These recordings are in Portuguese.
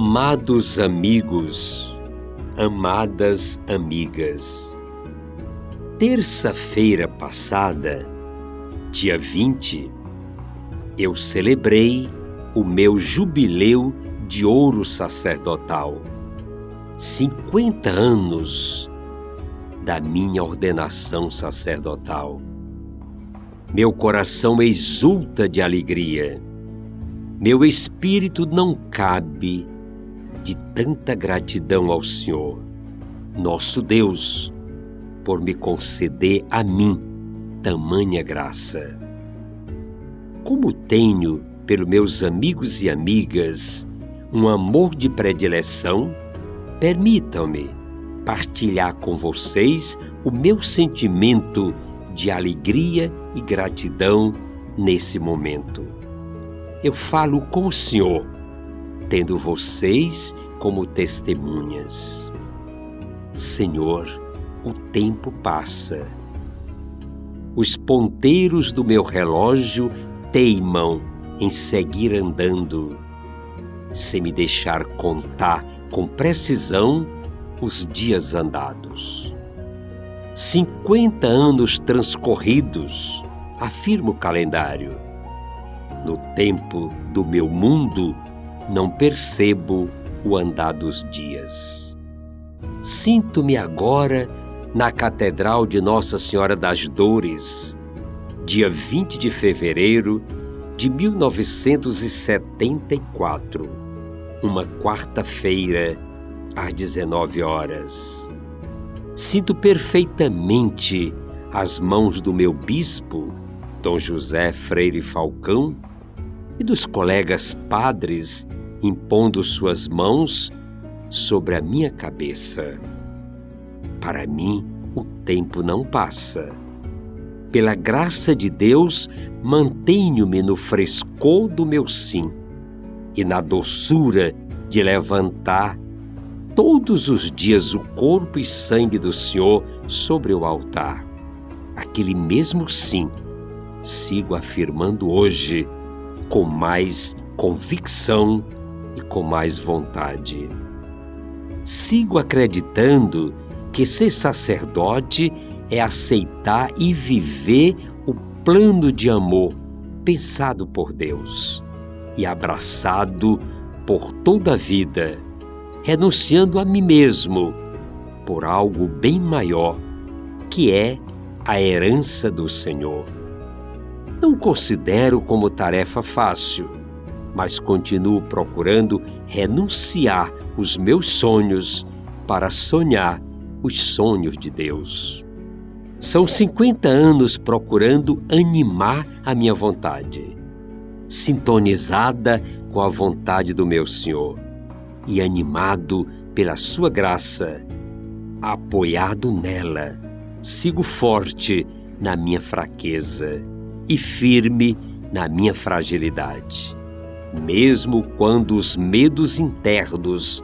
Amados amigos, amadas amigas, terça-feira passada, dia 20, eu celebrei o meu jubileu de ouro sacerdotal. 50 anos da minha ordenação sacerdotal. Meu coração exulta de alegria. Meu espírito não cabe de tanta gratidão ao Senhor, nosso Deus, por me conceder a mim tamanha graça. Como tenho, pelos meus amigos e amigas, um amor de predileção, permitam-me partilhar com vocês o meu sentimento de alegria e gratidão nesse momento. Eu falo com o Senhor tendo vocês como testemunhas. Senhor, o tempo passa. Os ponteiros do meu relógio teimam em seguir andando, sem me deixar contar com precisão os dias andados. Cinquenta anos transcorridos, afirma o calendário. No tempo do meu mundo, não percebo o andar dos dias. Sinto-me agora na Catedral de Nossa Senhora das Dores, dia 20 de fevereiro de 1974, uma quarta-feira, às 19 horas. Sinto perfeitamente as mãos do meu bispo, Dom José Freire Falcão, e dos colegas padres impondo suas mãos sobre a minha cabeça. Para mim, o tempo não passa. Pela graça de Deus, mantenho-me no frescor do meu sim e na doçura de levantar todos os dias o corpo e sangue do Senhor sobre o altar. Aquele mesmo sim sigo afirmando hoje com mais convicção e com mais vontade. Sigo acreditando que ser sacerdote é aceitar e viver o plano de amor pensado por Deus e abraçado por toda a vida, renunciando a mim mesmo por algo bem maior, que é a herança do Senhor. Não considero como tarefa fácil mas continuo procurando renunciar os meus sonhos para sonhar os sonhos de Deus. São 50 anos procurando animar a minha vontade, sintonizada com a vontade do meu Senhor e animado pela Sua graça, apoiado nela, sigo forte na minha fraqueza e firme na minha fragilidade mesmo quando os medos internos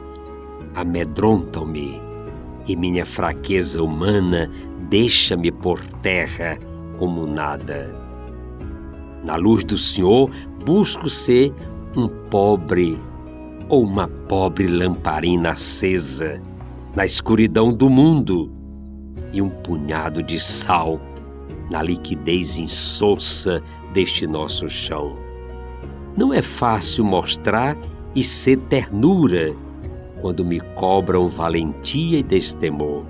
amedrontam-me e minha fraqueza humana deixa-me por terra como nada. Na luz do Senhor, busco ser um pobre ou uma pobre lamparina acesa na escuridão do mundo e um punhado de sal na liquidez insossa deste nosso chão. Não é fácil mostrar e ser ternura quando me cobram valentia e destemor.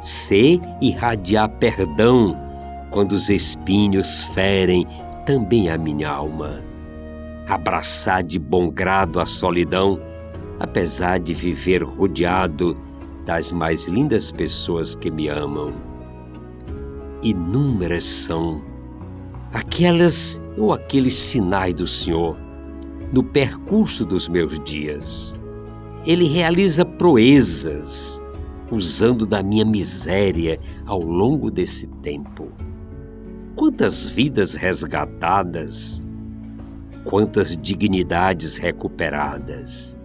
Ser irradiar perdão quando os espinhos ferem também a minha alma. Abraçar de bom grado a solidão apesar de viver rodeado das mais lindas pessoas que me amam. Inúmeras são aquelas ou aqueles sinais do Senhor no percurso dos meus dias. Ele realiza proezas usando da minha miséria ao longo desse tempo. Quantas vidas resgatadas, quantas dignidades recuperadas.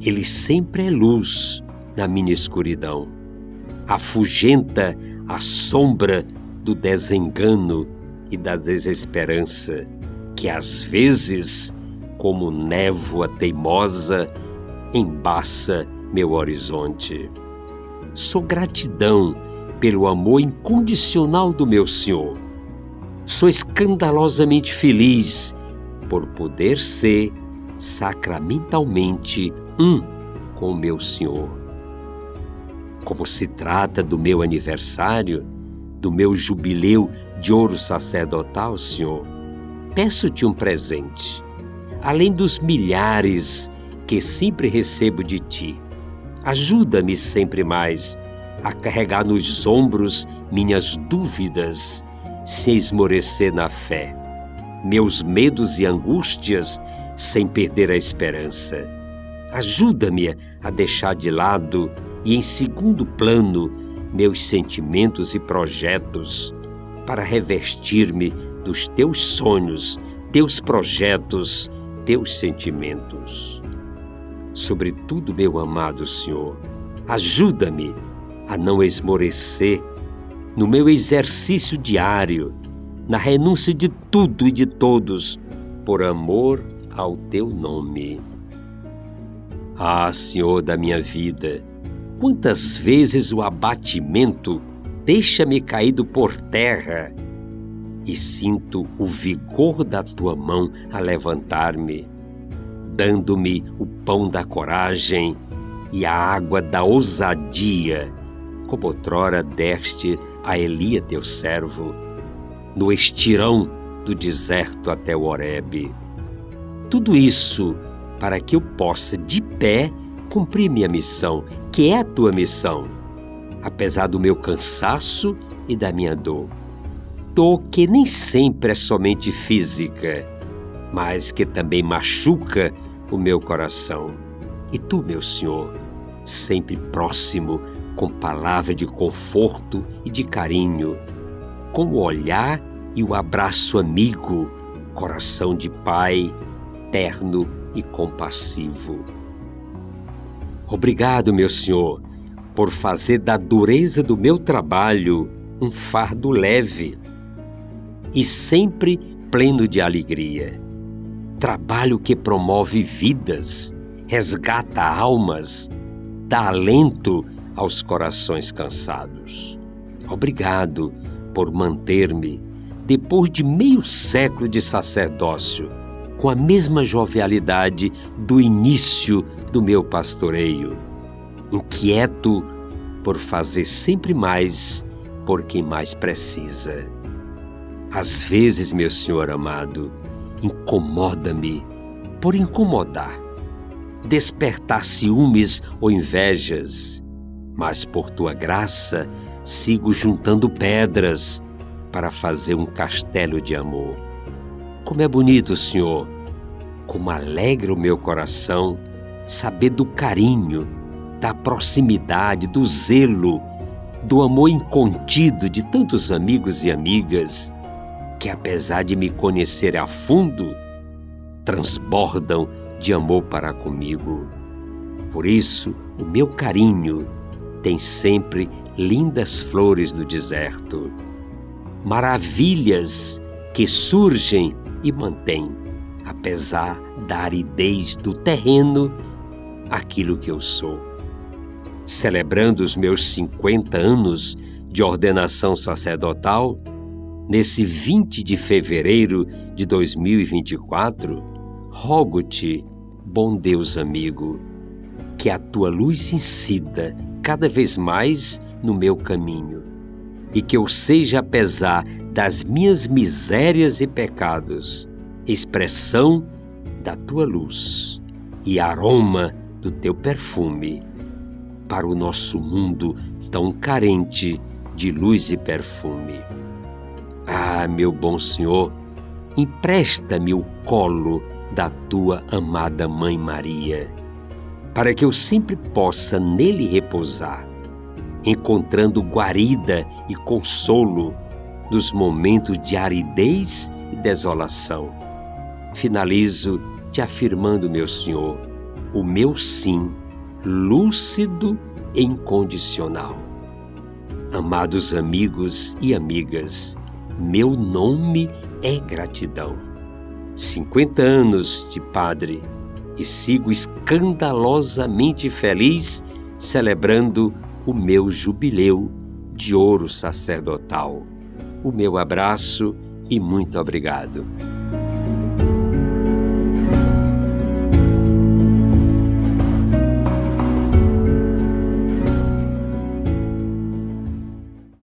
Ele sempre é luz na minha escuridão, afugenta a sombra do desengano e da desesperança, que às vezes, como névoa teimosa, embaça meu horizonte. Sou gratidão pelo amor incondicional do meu Senhor. Sou escandalosamente feliz por poder ser sacramentalmente um com meu Senhor. Como se trata do meu aniversário, do meu jubileu de ouro sacerdotal, Senhor, peço-te um presente, além dos milhares que sempre recebo de ti. Ajuda-me sempre mais a carregar nos ombros minhas dúvidas, sem esmorecer na fé, meus medos e angústias, sem perder a esperança. Ajuda-me a deixar de lado e em segundo plano meus sentimentos e projetos para revestir-me dos teus sonhos, teus projetos, teus sentimentos. Sobretudo, meu amado Senhor, ajuda-me a não esmorecer no meu exercício diário, na renúncia de tudo e de todos, por amor ao teu nome. Ah, Senhor da minha vida, Quantas vezes o abatimento deixa-me caído por terra e sinto o vigor da tua mão a levantar-me, dando-me o pão da coragem e a água da ousadia, como outrora deste a Elia teu servo, no estirão do deserto até o Horebe. Tudo isso para que eu possa de pé cumprir minha missão, que é a tua missão, apesar do meu cansaço e da minha dor. Dor que nem sempre é somente física, mas que também machuca o meu coração. E tu, meu Senhor, sempre próximo, com palavra de conforto e de carinho, com o olhar e o abraço amigo, coração de pai, terno e compassivo. Obrigado, meu Senhor, por fazer da dureza do meu trabalho um fardo leve e sempre pleno de alegria. Trabalho que promove vidas, resgata almas, dá alento aos corações cansados. Obrigado por manter-me, depois de meio século de sacerdócio, com a mesma jovialidade do início do meu pastoreio, inquieto por fazer sempre mais por quem mais precisa. Às vezes, meu Senhor amado, incomoda-me por incomodar, despertar ciúmes ou invejas, mas por tua graça sigo juntando pedras para fazer um castelo de amor. Como é bonito, Senhor, como alegra o meu coração saber do carinho, da proximidade, do zelo, do amor incontido de tantos amigos e amigas que, apesar de me conhecer a fundo, transbordam de amor para comigo. Por isso, o meu carinho tem sempre lindas flores do deserto, maravilhas que surgem e mantêm, apesar da aridez do terreno, aquilo que eu sou. Celebrando os meus 50 anos de ordenação sacerdotal, nesse 20 de fevereiro de 2024, rogo-te, bom Deus amigo, que a tua luz incida cada vez mais no meu caminho e que eu seja, apesar das minhas misérias e pecados, expressão da tua luz e aroma do teu perfume para o nosso mundo tão carente de luz e perfume. Ah, meu bom Senhor, empresta-me o colo da tua amada Mãe Maria, para que eu sempre possa nele repousar, encontrando guarida e consolo nos momentos de aridez e desolação. Finalizo te afirmando, meu Senhor, o meu sim, lúcido e incondicional. Amados amigos e amigas, meu nome é gratidão. 50 anos de padre e sigo escandalosamente feliz celebrando o meu jubileu de ouro sacerdotal. O meu abraço e muito obrigado.